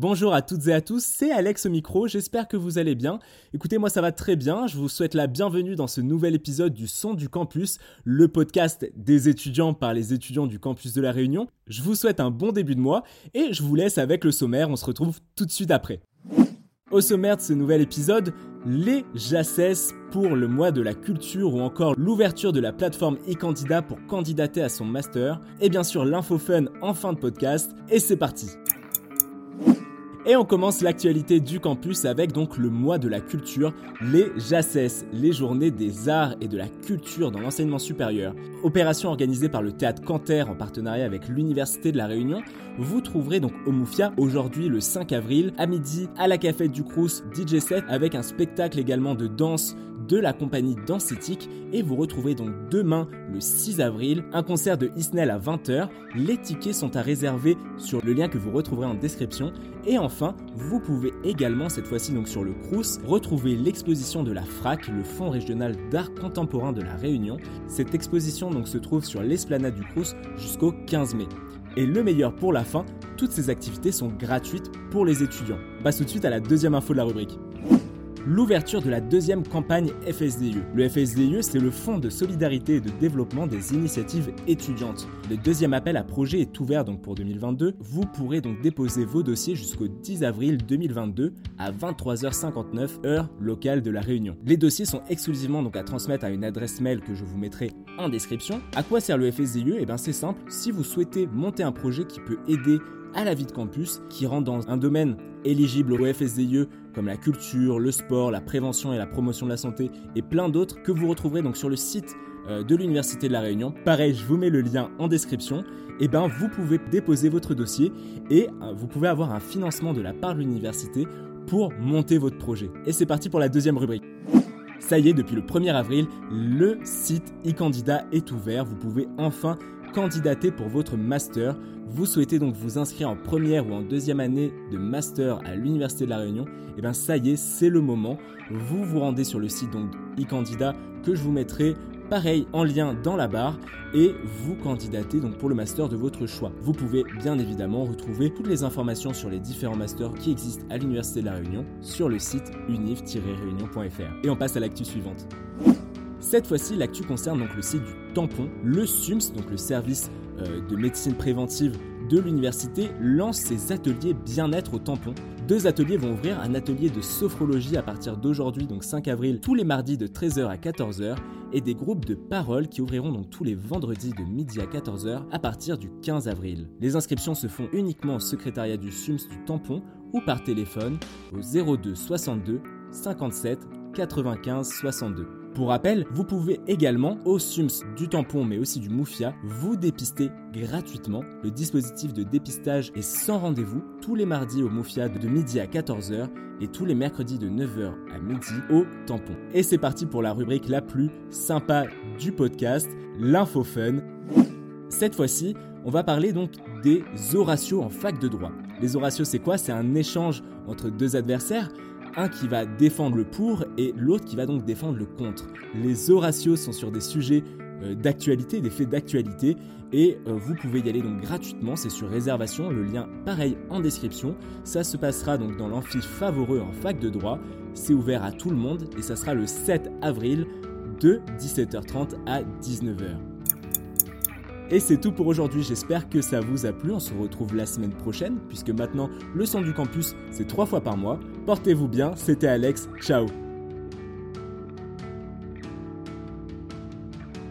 Bonjour à toutes et à tous, c'est Alex au micro, j'espère que vous allez bien. Écoutez, moi ça va très bien, je vous souhaite la bienvenue dans ce nouvel épisode du Son du Campus, le podcast des étudiants par les étudiants du campus de la Réunion. Je vous souhaite un bon début de mois et je vous laisse avec le sommaire, on se retrouve tout de suite après. Au sommaire de ce nouvel épisode, les JACES pour le mois de la culture ou encore l'ouverture de la plateforme e-candidat pour candidater à son master, et bien sûr l'info fun en fin de podcast, et c'est parti et on commence l'actualité du campus avec donc le mois de la culture, les JACES, les journées des arts et de la culture dans l'enseignement supérieur. Opération organisée par le théâtre Canter en partenariat avec l'Université de la Réunion. Vous trouverez donc au Moufia aujourd'hui le 5 avril à midi à la cafette du Crous DJ set avec un spectacle également de danse de la compagnie Dancetic et vous retrouvez donc demain le 6 avril un concert de Isnel à 20h. Les tickets sont à réserver sur le lien que vous retrouverez en description et enfin vous pouvez également cette fois-ci donc sur le Crous retrouver l'exposition de la FRAC, le Fonds régional d'art contemporain de la Réunion. Cette exposition donc se trouve sur l'esplanade du Crous jusqu'au 15 mai. Et le meilleur pour la fin, toutes ces activités sont gratuites pour les étudiants. Passe tout de suite à la deuxième info de la rubrique l'ouverture de la deuxième campagne FSDE. Le FSDE, c'est le Fonds de solidarité et de développement des initiatives étudiantes. Le deuxième appel à projet est ouvert donc pour 2022. Vous pourrez donc déposer vos dossiers jusqu'au 10 avril 2022 à 23h59 heure locale de la Réunion. Les dossiers sont exclusivement donc à transmettre à une adresse mail que je vous mettrai en description. À quoi sert le FSDE Eh bien c'est simple, si vous souhaitez monter un projet qui peut aider à la vie de campus, qui rentre dans un domaine éligible au FSDIE comme la culture, le sport, la prévention et la promotion de la santé et plein d'autres que vous retrouverez donc sur le site euh, de l'Université de la Réunion. Pareil, je vous mets le lien en description. Et eh ben, vous pouvez déposer votre dossier et euh, vous pouvez avoir un financement de la part de l'université pour monter votre projet. Et c'est parti pour la deuxième rubrique. Ça y est, depuis le 1er avril, le site e-candidat est ouvert. Vous pouvez enfin candidater pour votre master. Vous souhaitez donc vous inscrire en première ou en deuxième année de master à l'Université de la Réunion, et eh bien ça y est, c'est le moment. Vous vous rendez sur le site donc e-candidat que je vous mettrai pareil en lien dans la barre et vous candidatez donc pour le master de votre choix. Vous pouvez bien évidemment retrouver toutes les informations sur les différents masters qui existent à l'Université de la Réunion sur le site unif-réunion.fr. Et on passe à l'actu suivante. Cette fois-ci, l'actu concerne donc le site du tampon. Le SUMS, donc le service euh, de médecine préventive de l'université, lance ses ateliers bien-être au tampon. Deux ateliers vont ouvrir, un atelier de sophrologie à partir d'aujourd'hui, donc 5 avril, tous les mardis de 13h à 14h, et des groupes de parole qui ouvriront donc tous les vendredis de midi à 14h à partir du 15 avril. Les inscriptions se font uniquement au secrétariat du SUMS du tampon ou par téléphone au 02 62 57 95 62. Pour rappel, vous pouvez également, au SUMS du tampon mais aussi du Moufia, vous dépister gratuitement. Le dispositif de dépistage est sans rendez-vous tous les mardis au Moufia de midi à 14h et tous les mercredis de 9h à midi au tampon. Et c'est parti pour la rubrique la plus sympa du podcast, l'info fun. Cette fois-ci, on va parler donc des oratios en fac de droit. Les oratios, c'est quoi? C'est un échange entre deux adversaires un qui va défendre le pour et l'autre qui va donc défendre le contre. Les oratios sont sur des sujets euh, d'actualité, des faits d'actualité, et euh, vous pouvez y aller donc gratuitement, c'est sur réservation, le lien pareil en description. Ça se passera donc dans l'amphi Favoreux en fac de droit, c'est ouvert à tout le monde et ça sera le 7 avril de 17h30 à 19h. Et c'est tout pour aujourd'hui, j'espère que ça vous a plu, on se retrouve la semaine prochaine, puisque maintenant le son du campus c'est trois fois par mois. Portez-vous bien, c'était Alex, ciao